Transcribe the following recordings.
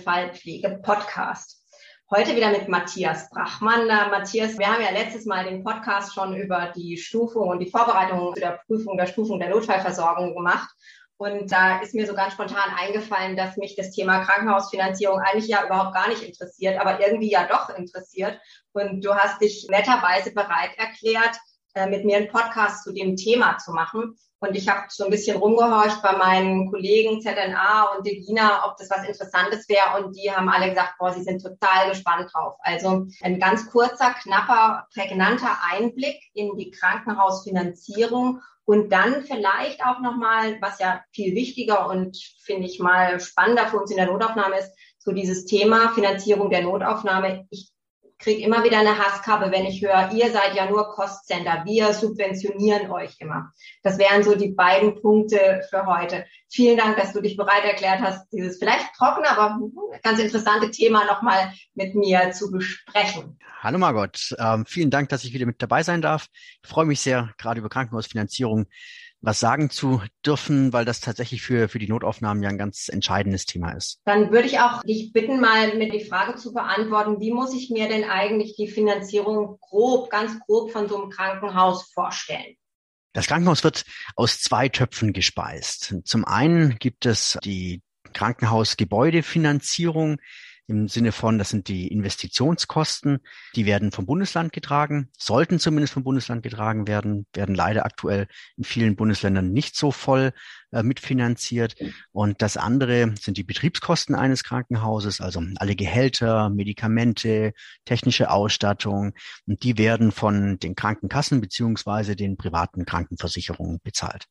Notfallpflege-Podcast. Heute wieder mit Matthias Brachmann. Matthias, wir haben ja letztes Mal den Podcast schon über die Stufung und die Vorbereitung zu der Prüfung der Stufung der Notfallversorgung gemacht. Und da ist mir so ganz spontan eingefallen, dass mich das Thema Krankenhausfinanzierung eigentlich ja überhaupt gar nicht interessiert, aber irgendwie ja doch interessiert. Und du hast dich netterweise bereit erklärt, äh, mit mir einen Podcast zu dem Thema zu machen. Und ich habe so ein bisschen rumgehorcht bei meinen Kollegen ZNA und Degina, ob das was Interessantes wäre. Und die haben alle gesagt, boah, sie sind total gespannt drauf. Also ein ganz kurzer, knapper, prägnanter Einblick in die Krankenhausfinanzierung und dann vielleicht auch nochmal, was ja viel wichtiger und finde ich mal spannender für uns in der Notaufnahme ist, so dieses Thema Finanzierung der Notaufnahme. Ich kriege immer wieder eine Hasskappe, wenn ich höre, ihr seid ja nur Kostcenter, wir subventionieren euch immer. Das wären so die beiden Punkte für heute. Vielen Dank, dass du dich bereit erklärt hast, dieses vielleicht trockene, aber ganz interessante Thema nochmal mit mir zu besprechen. Hallo Margot, ähm, vielen Dank, dass ich wieder mit dabei sein darf. Ich freue mich sehr, gerade über Krankenhausfinanzierung was sagen zu dürfen, weil das tatsächlich für, für die Notaufnahmen ja ein ganz entscheidendes Thema ist. Dann würde ich auch dich bitten, mal mir die Frage zu beantworten, wie muss ich mir denn eigentlich die Finanzierung grob, ganz grob von so einem Krankenhaus vorstellen? Das Krankenhaus wird aus zwei Töpfen gespeist. Zum einen gibt es die Krankenhausgebäudefinanzierung, im Sinne von, das sind die Investitionskosten, die werden vom Bundesland getragen, sollten zumindest vom Bundesland getragen werden, werden leider aktuell in vielen Bundesländern nicht so voll äh, mitfinanziert. Und das andere sind die Betriebskosten eines Krankenhauses, also alle Gehälter, Medikamente, technische Ausstattung. Und die werden von den Krankenkassen beziehungsweise den privaten Krankenversicherungen bezahlt.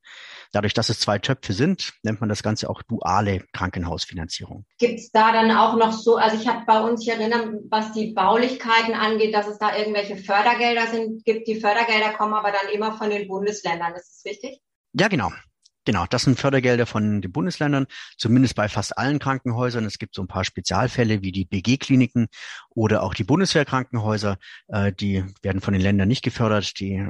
Dadurch, dass es zwei Töpfe sind, nennt man das Ganze auch duale Krankenhausfinanzierung. Gibt es da dann auch noch so, also ich habe bei uns, ich erinnere, was die Baulichkeiten angeht, dass es da irgendwelche Fördergelder sind, gibt. Die Fördergelder kommen aber dann immer von den Bundesländern. Ist das richtig? Ja, genau. Genau, das sind Fördergelder von den Bundesländern, zumindest bei fast allen Krankenhäusern. Es gibt so ein paar Spezialfälle wie die BG-Kliniken oder auch die Bundeswehrkrankenhäuser. Äh, die werden von den Ländern nicht gefördert, die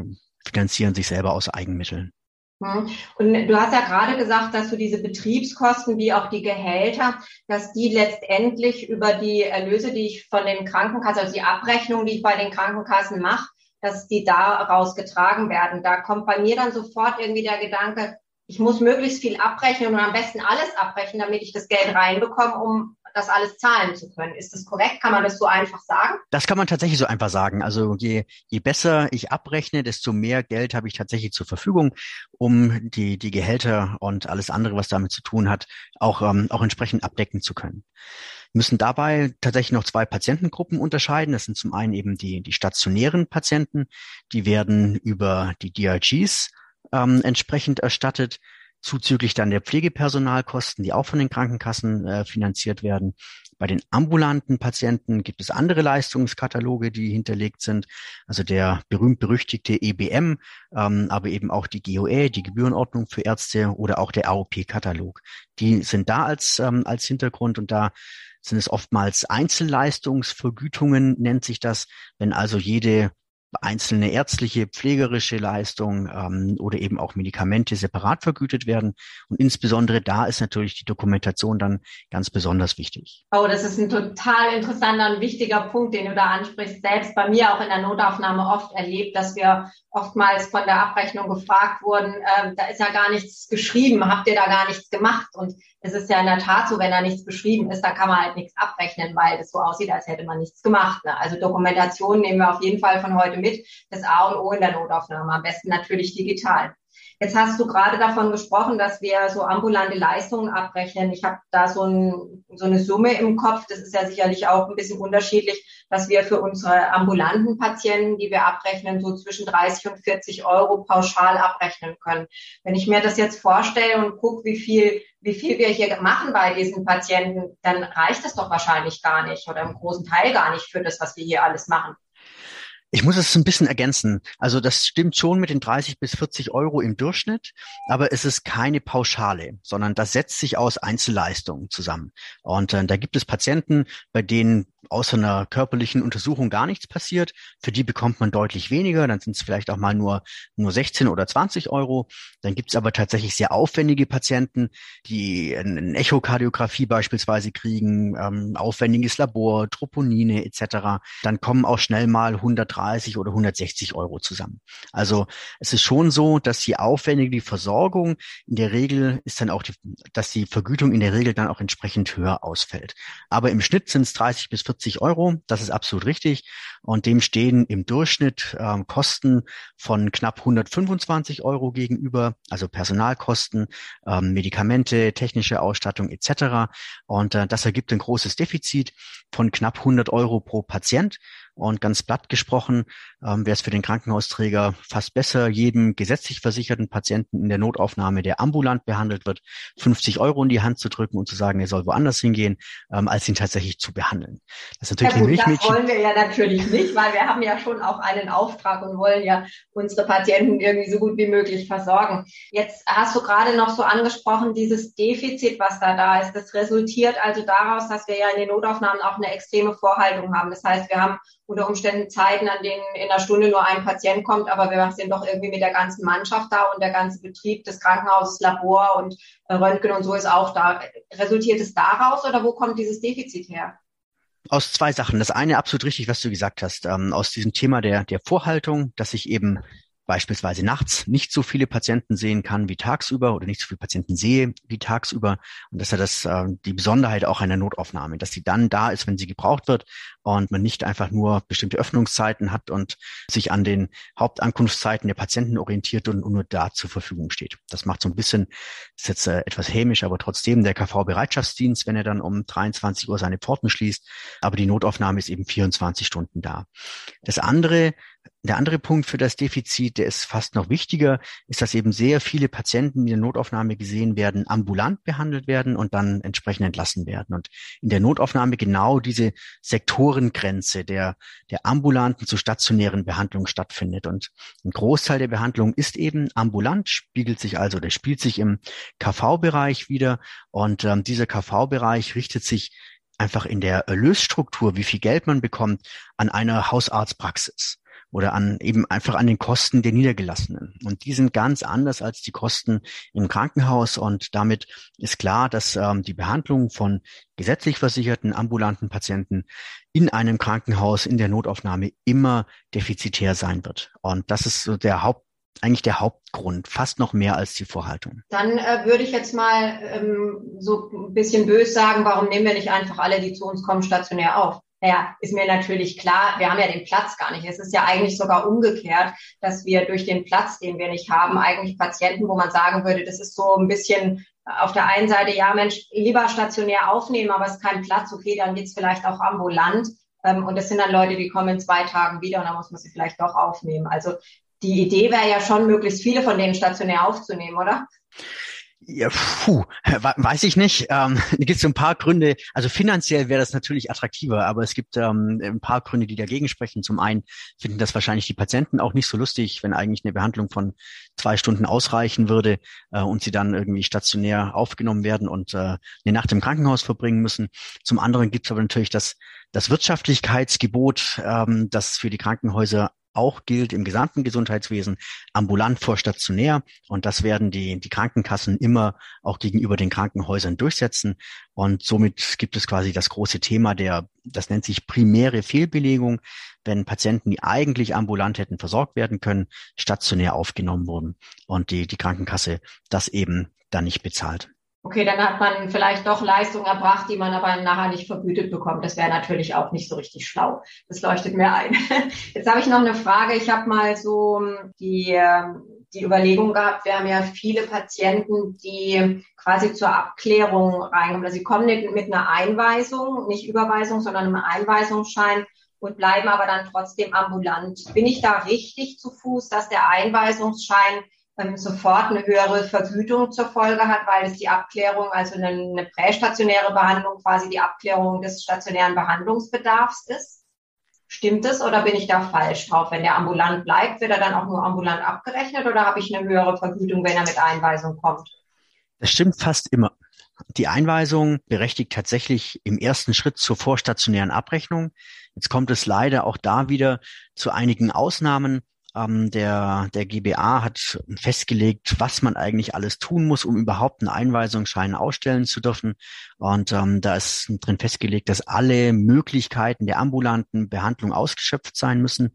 finanzieren sich selber aus Eigenmitteln. Hm. Und du hast ja gerade gesagt, dass du diese Betriebskosten wie auch die Gehälter, dass die letztendlich über die Erlöse, die ich von den Krankenkassen, also die Abrechnung, die ich bei den Krankenkassen mache, dass die daraus getragen werden. Da kommt bei mir dann sofort irgendwie der Gedanke, ich muss möglichst viel abrechnen und am besten alles abbrechen, damit ich das Geld reinbekomme, um das alles zahlen zu können. Ist das korrekt? Kann man das so einfach sagen? Das kann man tatsächlich so einfach sagen. Also je, je besser ich abrechne, desto mehr Geld habe ich tatsächlich zur Verfügung, um die, die Gehälter und alles andere, was damit zu tun hat, auch, ähm, auch entsprechend abdecken zu können. Wir müssen dabei tatsächlich noch zwei Patientengruppen unterscheiden. Das sind zum einen eben die, die stationären Patienten, die werden über die DRGs ähm, entsprechend erstattet, zuzüglich dann der Pflegepersonalkosten, die auch von den Krankenkassen äh, finanziert werden. Bei den ambulanten Patienten gibt es andere Leistungskataloge, die hinterlegt sind, also der berühmt-berüchtigte EBM, ähm, aber eben auch die GOE, die Gebührenordnung für Ärzte oder auch der AOP-Katalog. Die sind da als, ähm, als Hintergrund und da sind es oftmals Einzelleistungsvergütungen, nennt sich das, wenn also jede einzelne ärztliche, pflegerische Leistung ähm, oder eben auch Medikamente separat vergütet werden. Und insbesondere da ist natürlich die Dokumentation dann ganz besonders wichtig. Oh, das ist ein total interessanter und wichtiger Punkt, den du da ansprichst. Selbst bei mir auch in der Notaufnahme oft erlebt, dass wir oftmals von der Abrechnung gefragt wurden, äh, da ist ja gar nichts geschrieben, habt ihr da gar nichts gemacht? Und es ist ja in der Tat so, wenn da nichts beschrieben ist, dann kann man halt nichts abrechnen, weil es so aussieht, als hätte man nichts gemacht. Ne? Also Dokumentation nehmen wir auf jeden Fall von heute mit. Das A und O in der Notaufnahme. Am besten natürlich digital. Jetzt hast du gerade davon gesprochen, dass wir so ambulante Leistungen abrechnen. Ich habe da so, ein, so, eine Summe im Kopf. Das ist ja sicherlich auch ein bisschen unterschiedlich, dass wir für unsere ambulanten Patienten, die wir abrechnen, so zwischen 30 und 40 Euro pauschal abrechnen können. Wenn ich mir das jetzt vorstelle und gucke, wie viel, wie viel wir hier machen bei diesen Patienten, dann reicht das doch wahrscheinlich gar nicht oder im großen Teil gar nicht für das, was wir hier alles machen. Ich muss es ein bisschen ergänzen. Also das stimmt schon mit den 30 bis 40 Euro im Durchschnitt, aber es ist keine Pauschale, sondern das setzt sich aus Einzelleistungen zusammen. Und äh, da gibt es Patienten, bei denen außer einer körperlichen Untersuchung gar nichts passiert. Für die bekommt man deutlich weniger, dann sind es vielleicht auch mal nur, nur 16 oder 20 Euro. Dann gibt es aber tatsächlich sehr aufwendige Patienten, die eine Echokardiographie beispielsweise kriegen, ähm, aufwendiges Labor, Troponine etc. Dann kommen auch schnell mal 130 oder 160 Euro zusammen. Also es ist schon so, dass je aufwendiger die Versorgung, in der Regel ist dann auch die, dass die Vergütung in der Regel dann auch entsprechend höher ausfällt. Aber im Schnitt sind es 30 bis 40 Euro. Das ist absolut richtig. Und dem stehen im Durchschnitt ähm, Kosten von knapp 125 Euro gegenüber, also Personalkosten, ähm, Medikamente, technische Ausstattung etc. Und äh, das ergibt ein großes Defizit von knapp 100 Euro pro Patient. Und ganz platt gesprochen ähm, wäre es für den Krankenhausträger fast besser, jedem gesetzlich versicherten Patienten in der Notaufnahme, der ambulant behandelt wird, 50 Euro in die Hand zu drücken und zu sagen, er soll woanders hingehen, ähm, als ihn tatsächlich zu behandeln. Das ist natürlich ja, gut, Milchmädchen. Das wollen wir ja natürlich nicht, weil wir haben ja schon auch einen Auftrag und wollen ja unsere Patienten irgendwie so gut wie möglich versorgen. Jetzt hast du gerade noch so angesprochen, dieses Defizit, was da da ist. Das resultiert also daraus, dass wir ja in den Notaufnahmen auch eine extreme Vorhaltung haben. Das heißt, wir haben unter Umständen Zeiten, an denen in einer Stunde nur ein Patient kommt, aber wir sind doch irgendwie mit der ganzen Mannschaft da und der ganze Betrieb des Krankenhauses, Labor und äh, Röntgen und so ist auch da. Resultiert es daraus oder wo kommt dieses Defizit her? Aus zwei Sachen. Das eine absolut richtig, was du gesagt hast, ähm, aus diesem Thema der, der Vorhaltung, dass ich eben beispielsweise nachts nicht so viele Patienten sehen kann wie tagsüber oder nicht so viele Patienten sehe wie tagsüber. Und das ist ja das, äh, die Besonderheit auch einer Notaufnahme, dass sie dann da ist, wenn sie gebraucht wird und man nicht einfach nur bestimmte Öffnungszeiten hat und sich an den Hauptankunftszeiten der Patienten orientiert und, und nur da zur Verfügung steht. Das macht so ein bisschen, ist jetzt äh, etwas hämisch, aber trotzdem der KV-Bereitschaftsdienst, wenn er dann um 23 Uhr seine Pforten schließt. Aber die Notaufnahme ist eben 24 Stunden da. Das andere, der andere Punkt für das Defizit, der ist fast noch wichtiger, ist, dass eben sehr viele Patienten, die in der Notaufnahme gesehen werden, ambulant behandelt werden und dann entsprechend entlassen werden. Und in der Notaufnahme genau diese Sektorengrenze der, der ambulanten zu stationären Behandlung stattfindet. Und ein Großteil der Behandlung ist eben ambulant, spiegelt sich also, der spielt sich im KV-Bereich wieder. Und ähm, dieser KV-Bereich richtet sich einfach in der Erlösstruktur, wie viel Geld man bekommt, an einer Hausarztpraxis oder an eben einfach an den Kosten der Niedergelassenen. Und die sind ganz anders als die Kosten im Krankenhaus. Und damit ist klar, dass ähm, die Behandlung von gesetzlich versicherten ambulanten Patienten in einem Krankenhaus in der Notaufnahme immer defizitär sein wird. Und das ist so der Haupt eigentlich der Hauptgrund, fast noch mehr als die Vorhaltung. Dann äh, würde ich jetzt mal ähm, so ein bisschen bös sagen, warum nehmen wir nicht einfach alle, die zu uns kommen, stationär auf? Naja, ist mir natürlich klar, wir haben ja den Platz gar nicht. Es ist ja eigentlich sogar umgekehrt, dass wir durch den Platz, den wir nicht haben, eigentlich Patienten, wo man sagen würde, das ist so ein bisschen auf der einen Seite, ja Mensch, lieber stationär aufnehmen, aber es ist kein Platz, okay, dann geht's vielleicht auch ambulant. Ähm, und das sind dann Leute, die kommen in zwei Tagen wieder und dann muss man sie vielleicht doch aufnehmen. Also die Idee wäre ja schon, möglichst viele von denen stationär aufzunehmen, oder? Ja, puh, weiß ich nicht. Ähm, gibt es so ein paar Gründe. Also finanziell wäre das natürlich attraktiver, aber es gibt ähm, ein paar Gründe, die dagegen sprechen. Zum einen finden das wahrscheinlich die Patienten auch nicht so lustig, wenn eigentlich eine Behandlung von zwei Stunden ausreichen würde äh, und sie dann irgendwie stationär aufgenommen werden und äh, eine Nacht im Krankenhaus verbringen müssen. Zum anderen gibt es aber natürlich das, das Wirtschaftlichkeitsgebot, ähm, das für die Krankenhäuser auch gilt im gesamten Gesundheitswesen, ambulant vor stationär. Und das werden die, die Krankenkassen immer auch gegenüber den Krankenhäusern durchsetzen. Und somit gibt es quasi das große Thema der, das nennt sich primäre Fehlbelegung, wenn Patienten, die eigentlich ambulant hätten versorgt werden können, stationär aufgenommen wurden und die, die Krankenkasse das eben dann nicht bezahlt. Okay, dann hat man vielleicht doch Leistung erbracht, die man aber nachher nicht vergütet bekommt. Das wäre natürlich auch nicht so richtig schlau. Das leuchtet mir ein. Jetzt habe ich noch eine Frage. Ich habe mal so ähm, die, ähm, die Überlegung gehabt, wir haben ja viele Patienten, die quasi zur Abklärung reinkommen. Also sie kommen mit einer Einweisung, nicht Überweisung, sondern einem Einweisungsschein und bleiben aber dann trotzdem ambulant. Bin ich da richtig zu Fuß, dass der Einweisungsschein sofort eine höhere Vergütung zur Folge hat, weil es die Abklärung, also eine, eine prästationäre Behandlung quasi die Abklärung des stationären Behandlungsbedarfs ist. Stimmt es oder bin ich da falsch drauf? Wenn der ambulant bleibt, wird er dann auch nur ambulant abgerechnet oder habe ich eine höhere Vergütung, wenn er mit Einweisung kommt? Das stimmt fast immer. Die Einweisung berechtigt tatsächlich im ersten Schritt zur vorstationären Abrechnung. Jetzt kommt es leider auch da wieder zu einigen Ausnahmen. Ähm, der, der GBA hat festgelegt, was man eigentlich alles tun muss, um überhaupt einen Einweisungsschein ausstellen zu dürfen. Und ähm, da ist drin festgelegt, dass alle Möglichkeiten der ambulanten Behandlung ausgeschöpft sein müssen.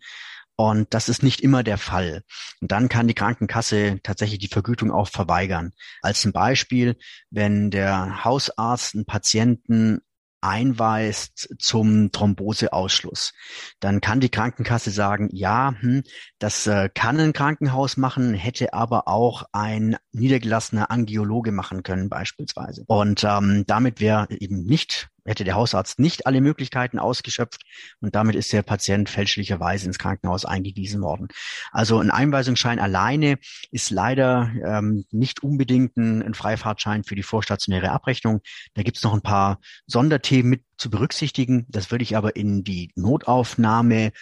Und das ist nicht immer der Fall. Und dann kann die Krankenkasse tatsächlich die Vergütung auch verweigern. Als ein Beispiel, wenn der Hausarzt einen Patienten einweist zum Thromboseausschluss. Dann kann die Krankenkasse sagen, ja, hm, das äh, kann ein Krankenhaus machen, hätte aber auch ein niedergelassener Angiologe machen können beispielsweise. Und ähm, damit wäre eben nicht hätte der Hausarzt nicht alle Möglichkeiten ausgeschöpft und damit ist der Patient fälschlicherweise ins Krankenhaus eingewiesen worden. Also ein Einweisungsschein alleine ist leider ähm, nicht unbedingt ein, ein Freifahrtschein für die vorstationäre Abrechnung. Da gibt es noch ein paar Sonderthemen mit zu berücksichtigen. Das würde ich aber in die Notaufnahme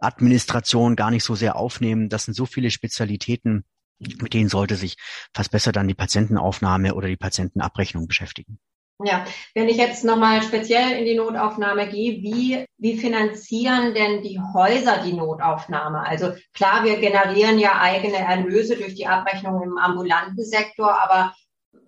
Administration gar nicht so sehr aufnehmen. Das sind so viele Spezialitäten, mit denen sollte sich fast besser dann die Patientenaufnahme oder die Patientenabrechnung beschäftigen. Ja, wenn ich jetzt nochmal speziell in die Notaufnahme gehe, wie, wie finanzieren denn die Häuser die Notaufnahme? Also klar, wir generieren ja eigene Erlöse durch die Abrechnung im ambulanten Sektor, aber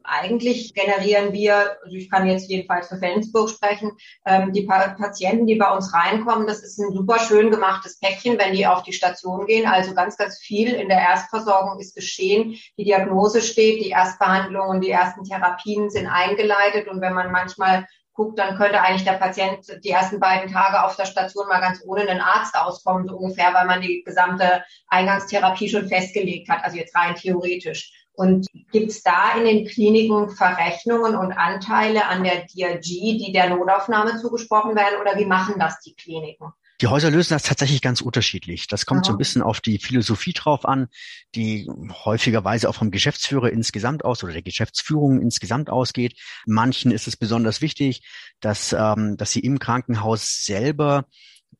eigentlich generieren wir, also ich kann jetzt jedenfalls für Flensburg sprechen, ähm, die Patienten, die bei uns reinkommen, das ist ein super schön gemachtes Päckchen, wenn die auf die Station gehen. Also ganz, ganz viel in der Erstversorgung ist geschehen. Die Diagnose steht, die Erstbehandlung und die ersten Therapien sind eingeleitet. Und wenn man manchmal guckt, dann könnte eigentlich der Patient die ersten beiden Tage auf der Station mal ganz ohne einen Arzt auskommen, so ungefähr, weil man die gesamte Eingangstherapie schon festgelegt hat, also jetzt rein theoretisch. Und gibt es da in den Kliniken Verrechnungen und Anteile an der DRG, die der Notaufnahme zugesprochen werden? Oder wie machen das die Kliniken? Die Häuser lösen das tatsächlich ganz unterschiedlich. Das kommt ja. so ein bisschen auf die Philosophie drauf an, die häufigerweise auch vom Geschäftsführer insgesamt aus oder der Geschäftsführung insgesamt ausgeht. Manchen ist es besonders wichtig, dass, ähm, dass sie im Krankenhaus selber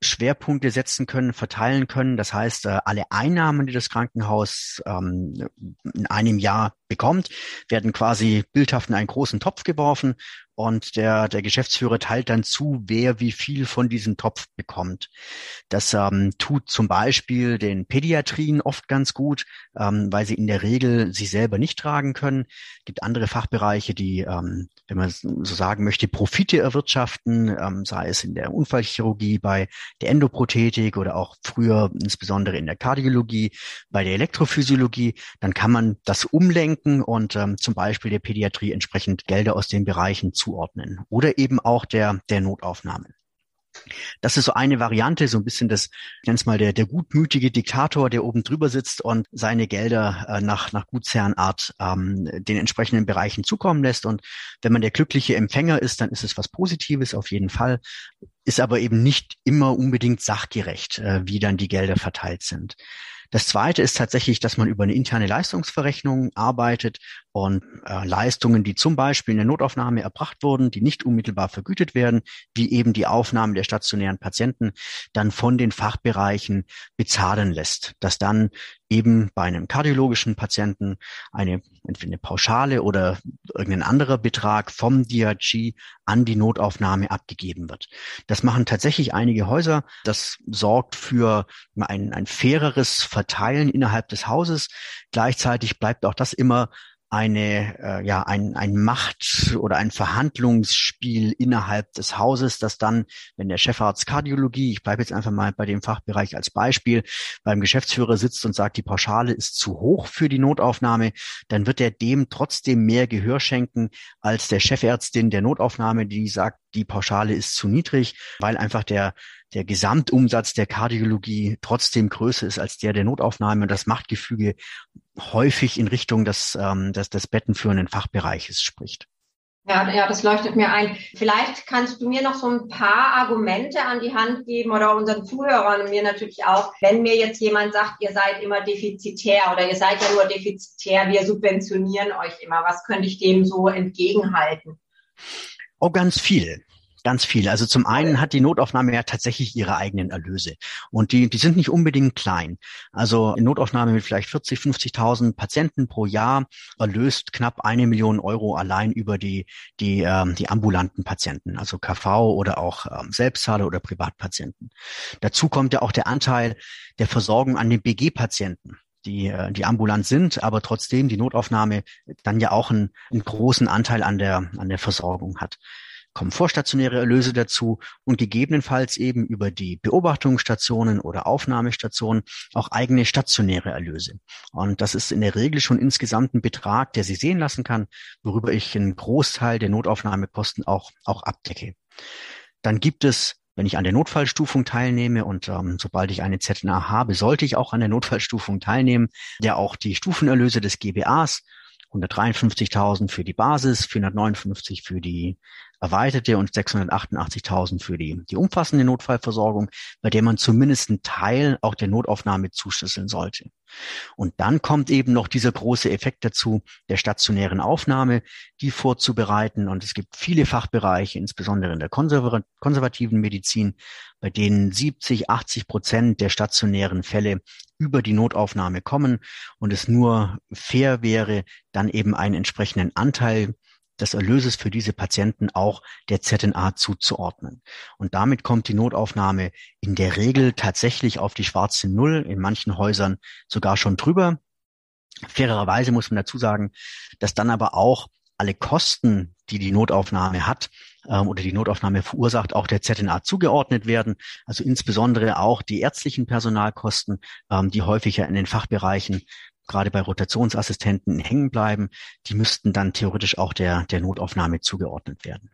Schwerpunkte setzen können, verteilen können. Das heißt, äh, alle Einnahmen, die das Krankenhaus ähm, in einem Jahr bekommt, werden quasi bildhaft in einen großen Topf geworfen und der, der Geschäftsführer teilt dann zu, wer wie viel von diesem Topf bekommt. Das ähm, tut zum Beispiel den Pädiatrien oft ganz gut, ähm, weil sie in der Regel sie selber nicht tragen können. Es gibt andere Fachbereiche, die, ähm, wenn man so sagen möchte, Profite erwirtschaften, ähm, sei es in der Unfallchirurgie, bei der Endoprothetik oder auch früher insbesondere in der Kardiologie, bei der Elektrophysiologie. Dann kann man das umlenken und ähm, zum Beispiel der Pädiatrie entsprechend Gelder aus den Bereichen zuordnen oder eben auch der, der Notaufnahme. Das ist so eine Variante, so ein bisschen das, ich nenne es mal der, der gutmütige Diktator, der oben drüber sitzt und seine Gelder äh, nach, nach Gutsherrenart ähm, den entsprechenden Bereichen zukommen lässt. Und wenn man der glückliche Empfänger ist, dann ist es was Positives auf jeden Fall, ist aber eben nicht immer unbedingt sachgerecht, äh, wie dann die Gelder verteilt sind. Das zweite ist tatsächlich, dass man über eine interne Leistungsverrechnung arbeitet und äh, Leistungen, die zum Beispiel in der Notaufnahme erbracht wurden, die nicht unmittelbar vergütet werden, wie eben die Aufnahme der stationären Patienten, dann von den Fachbereichen bezahlen lässt. Dass dann eben bei einem kardiologischen Patienten eine, entweder eine Pauschale oder irgendein anderer Betrag vom DRG an die Notaufnahme abgegeben wird. Das machen tatsächlich einige Häuser. Das sorgt für ein, ein faireres Verteilen innerhalb des Hauses. Gleichzeitig bleibt auch das immer eine, äh, ja, ein, ein Macht- oder ein Verhandlungsspiel innerhalb des Hauses, dass dann, wenn der Chefarzt Kardiologie, ich bleibe jetzt einfach mal bei dem Fachbereich als Beispiel, beim Geschäftsführer sitzt und sagt, die Pauschale ist zu hoch für die Notaufnahme, dann wird er dem trotzdem mehr Gehör schenken als der Chefärztin der Notaufnahme, die sagt, die Pauschale ist zu niedrig, weil einfach der der Gesamtumsatz der Kardiologie trotzdem größer ist als der der Notaufnahme. Und das Machtgefüge häufig in Richtung des, ähm, des, des bettenführenden Fachbereiches spricht. Ja, ja, das leuchtet mir ein. Vielleicht kannst du mir noch so ein paar Argumente an die Hand geben oder unseren Zuhörern und mir natürlich auch, wenn mir jetzt jemand sagt, ihr seid immer defizitär oder ihr seid ja nur defizitär, wir subventionieren euch immer. Was könnte ich dem so entgegenhalten? Oh, ganz viel. Ganz viel. Also zum einen hat die Notaufnahme ja tatsächlich ihre eigenen Erlöse. Und die, die sind nicht unbedingt klein. Also eine Notaufnahme mit vielleicht 40, 50.000 Patienten pro Jahr erlöst knapp eine Million Euro allein über die, die, ähm, die ambulanten Patienten, also KV oder auch ähm, Selbstzahler oder Privatpatienten. Dazu kommt ja auch der Anteil der Versorgung an den BG-Patienten die, äh, die ambulant sind, aber trotzdem die Notaufnahme dann ja auch einen, einen großen Anteil an der, an der Versorgung hat kommen vorstationäre Erlöse dazu und gegebenenfalls eben über die Beobachtungsstationen oder Aufnahmestationen auch eigene stationäre Erlöse. Und das ist in der Regel schon insgesamt ein Betrag, der Sie sehen lassen kann, worüber ich einen Großteil der Notaufnahmekosten auch, auch abdecke. Dann gibt es wenn ich an der Notfallstufung teilnehme und ähm, sobald ich eine ZNA habe, sollte ich auch an der Notfallstufung teilnehmen, der auch die Stufenerlöse des GBAs 153.000 für die Basis, 459 für die erweiterte und 688.000 für die, die umfassende Notfallversorgung, bei der man zumindest einen Teil auch der Notaufnahme zuschlüsseln sollte. Und dann kommt eben noch dieser große Effekt dazu, der stationären Aufnahme, die vorzubereiten. Und es gibt viele Fachbereiche, insbesondere in der konservativen Medizin, bei denen 70, 80 Prozent der stationären Fälle über die Notaufnahme kommen und es nur fair wäre, dann eben einen entsprechenden Anteil des Erlöses für diese Patienten auch der ZNA zuzuordnen. Und damit kommt die Notaufnahme in der Regel tatsächlich auf die schwarze Null, in manchen Häusern sogar schon drüber. Fairerweise muss man dazu sagen, dass dann aber auch alle Kosten, die die Notaufnahme hat ähm, oder die Notaufnahme verursacht, auch der ZNA zugeordnet werden. Also insbesondere auch die ärztlichen Personalkosten, ähm, die häufiger in den Fachbereichen gerade bei Rotationsassistenten hängen bleiben, die müssten dann theoretisch auch der, der Notaufnahme zugeordnet werden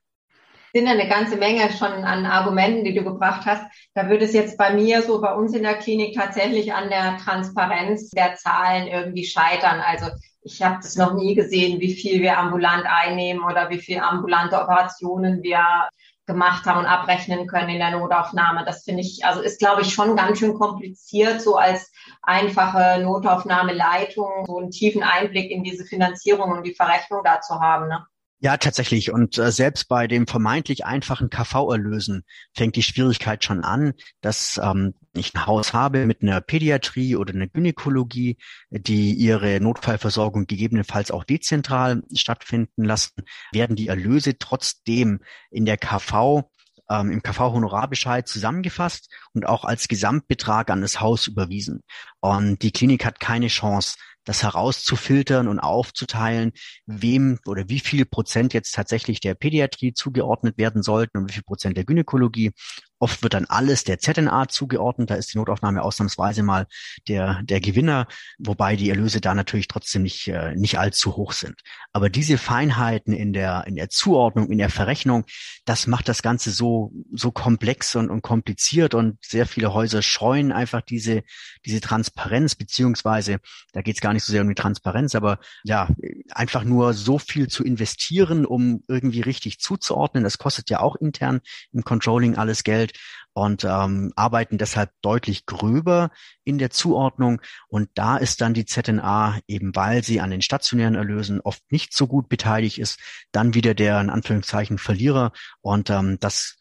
sind ja eine ganze Menge schon an Argumenten, die du gebracht hast. Da würde es jetzt bei mir so bei uns in der Klinik tatsächlich an der Transparenz der Zahlen irgendwie scheitern. Also ich habe das noch nie gesehen, wie viel wir ambulant einnehmen oder wie viel ambulante Operationen wir gemacht haben und abrechnen können in der Notaufnahme. Das finde ich, also ist, glaube ich, schon ganz schön kompliziert, so als einfache Notaufnahmeleitung so einen tiefen Einblick in diese Finanzierung und die Verrechnung da zu haben. Ne? Ja, tatsächlich. Und äh, selbst bei dem vermeintlich einfachen KV-Erlösen fängt die Schwierigkeit schon an, dass ähm, ich ein Haus habe mit einer Pädiatrie oder einer Gynäkologie, die ihre Notfallversorgung gegebenenfalls auch dezentral stattfinden lassen, werden die Erlöse trotzdem in der KV ähm, im KV-Honorarbescheid zusammengefasst und auch als Gesamtbetrag an das Haus überwiesen. Und die Klinik hat keine Chance, das herauszufiltern und aufzuteilen, wem oder wie viel Prozent jetzt tatsächlich der Pädiatrie zugeordnet werden sollten und wie viel Prozent der Gynäkologie Oft wird dann alles der ZNA zugeordnet. Da ist die Notaufnahme ausnahmsweise mal der, der Gewinner, wobei die Erlöse da natürlich trotzdem nicht, äh, nicht allzu hoch sind. Aber diese Feinheiten in der, in der Zuordnung, in der Verrechnung, das macht das Ganze so, so komplex und, und kompliziert und sehr viele Häuser scheuen einfach diese, diese Transparenz, beziehungsweise da geht es gar nicht so sehr um die Transparenz, aber ja, einfach nur so viel zu investieren, um irgendwie richtig zuzuordnen. Das kostet ja auch intern im Controlling alles Geld und ähm, arbeiten deshalb deutlich gröber in der Zuordnung. Und da ist dann die ZNA, eben weil sie an den stationären Erlösen oft nicht so gut beteiligt ist, dann wieder der in Anführungszeichen Verlierer. Und ähm, das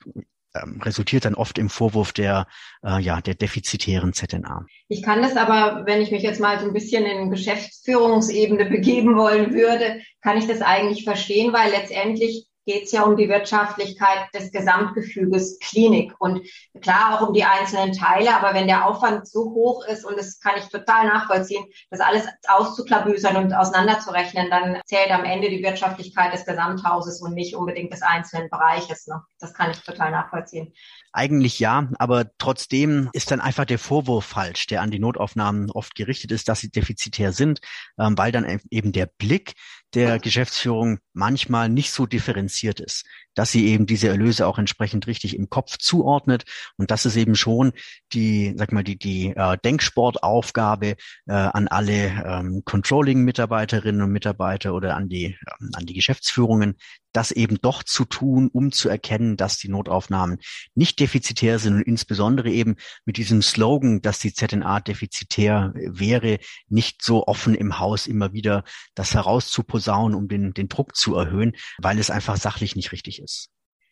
ähm, resultiert dann oft im Vorwurf der, äh, ja, der defizitären ZNA. Ich kann das aber, wenn ich mich jetzt mal so ein bisschen in Geschäftsführungsebene begeben wollen würde, kann ich das eigentlich verstehen, weil letztendlich geht es ja um die Wirtschaftlichkeit des Gesamtgefüges Klinik und klar auch um die einzelnen Teile, aber wenn der Aufwand so hoch ist und das kann ich total nachvollziehen, das alles auszuklabüsern und auseinanderzurechnen, dann zählt am Ende die Wirtschaftlichkeit des Gesamthauses und nicht unbedingt des einzelnen Bereiches. Ne? Das kann ich total nachvollziehen. Eigentlich ja, aber trotzdem ist dann einfach der Vorwurf falsch, der an die Notaufnahmen oft gerichtet ist, dass sie defizitär sind, ähm, weil dann eben der Blick der Geschäftsführung manchmal nicht so differenziert ist dass sie eben diese Erlöse auch entsprechend richtig im Kopf zuordnet. Und das ist eben schon die, sag mal, die, die äh, Denksportaufgabe äh, an alle ähm, Controlling-Mitarbeiterinnen und Mitarbeiter oder an die, ähm, an die Geschäftsführungen, das eben doch zu tun, um zu erkennen, dass die Notaufnahmen nicht defizitär sind und insbesondere eben mit diesem Slogan, dass die ZNA defizitär wäre, nicht so offen im Haus immer wieder das herauszuposaunen, um den, den Druck zu erhöhen, weil es einfach sachlich nicht richtig ist.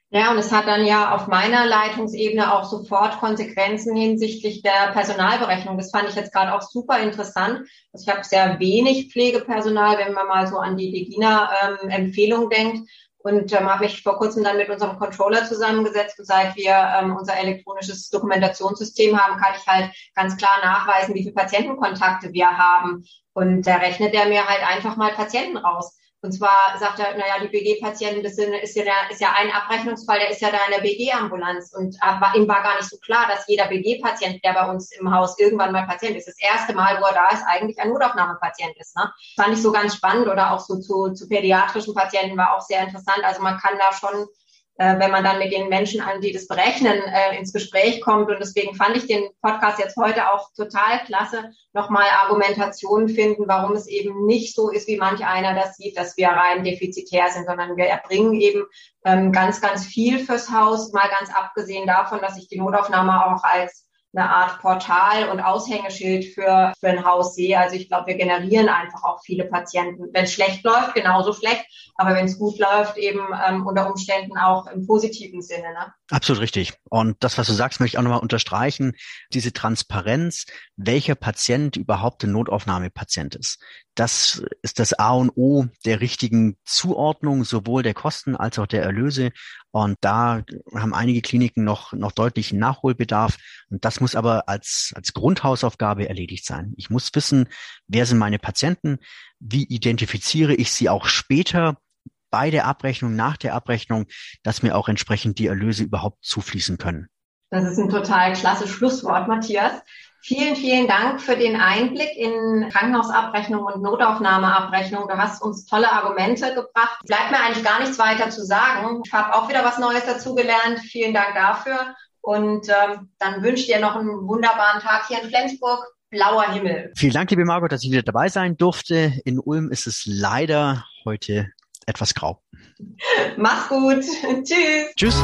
Ja, und es hat dann ja auf meiner Leitungsebene auch sofort Konsequenzen hinsichtlich der Personalberechnung. Das fand ich jetzt gerade auch super interessant. Also ich habe sehr wenig Pflegepersonal, wenn man mal so an die Begina-Empfehlung ähm, denkt. Und ähm, habe mich vor kurzem dann mit unserem Controller zusammengesetzt und seit wir ähm, unser elektronisches Dokumentationssystem haben, kann ich halt ganz klar nachweisen, wie viele Patientenkontakte wir haben. Und da rechnet er mir halt einfach mal Patienten raus. Und zwar sagt er, naja, die BG-Patienten, das ist ja, ist ja ein Abrechnungsfall, der ist ja da in der BG-Ambulanz. Und aber ihm war gar nicht so klar, dass jeder BG-Patient, der bei uns im Haus irgendwann mal Patient ist, das erste Mal, wo er da ist, eigentlich ein Notaufnahmepatient ist. Ne? Fand ich so ganz spannend oder auch so zu, zu pädiatrischen Patienten war auch sehr interessant. Also man kann da schon äh, wenn man dann mit den Menschen an, die das berechnen, äh, ins Gespräch kommt. Und deswegen fand ich den Podcast jetzt heute auch total klasse, nochmal Argumentationen finden, warum es eben nicht so ist, wie manch einer das sieht, dass wir rein defizitär sind, sondern wir erbringen eben ähm, ganz, ganz viel fürs Haus, mal ganz abgesehen davon, dass ich die Notaufnahme auch als eine Art Portal und Aushängeschild für, für ein Haus sehe. Also ich glaube, wir generieren einfach auch viele Patienten. Wenn es schlecht läuft, genauso schlecht, aber wenn es gut läuft, eben ähm, unter Umständen auch im positiven Sinne. Ne? Absolut richtig. Und das, was du sagst, möchte ich auch nochmal unterstreichen. Diese Transparenz, welcher Patient überhaupt ein Notaufnahmepatient ist. Das ist das A und O der richtigen Zuordnung sowohl der Kosten als auch der Erlöse. Und da haben einige Kliniken noch, noch deutlichen Nachholbedarf. Und das muss aber als, als Grundhausaufgabe erledigt sein. Ich muss wissen, wer sind meine Patienten? Wie identifiziere ich sie auch später? bei der Abrechnung, nach der Abrechnung, dass mir auch entsprechend die Erlöse überhaupt zufließen können. Das ist ein total klasse Schlusswort, Matthias. Vielen, vielen Dank für den Einblick in Krankenhausabrechnung und Notaufnahmeabrechnung. Du hast uns tolle Argumente gebracht. Bleibt mir eigentlich gar nichts weiter zu sagen. Ich habe auch wieder was Neues dazugelernt. Vielen Dank dafür. Und ähm, dann wünsche ich dir noch einen wunderbaren Tag hier in Flensburg. Blauer Himmel. Vielen Dank, liebe Margot, dass ich wieder dabei sein durfte. In Ulm ist es leider heute etwas grau. Mach's gut. Tschüss. Tschüss.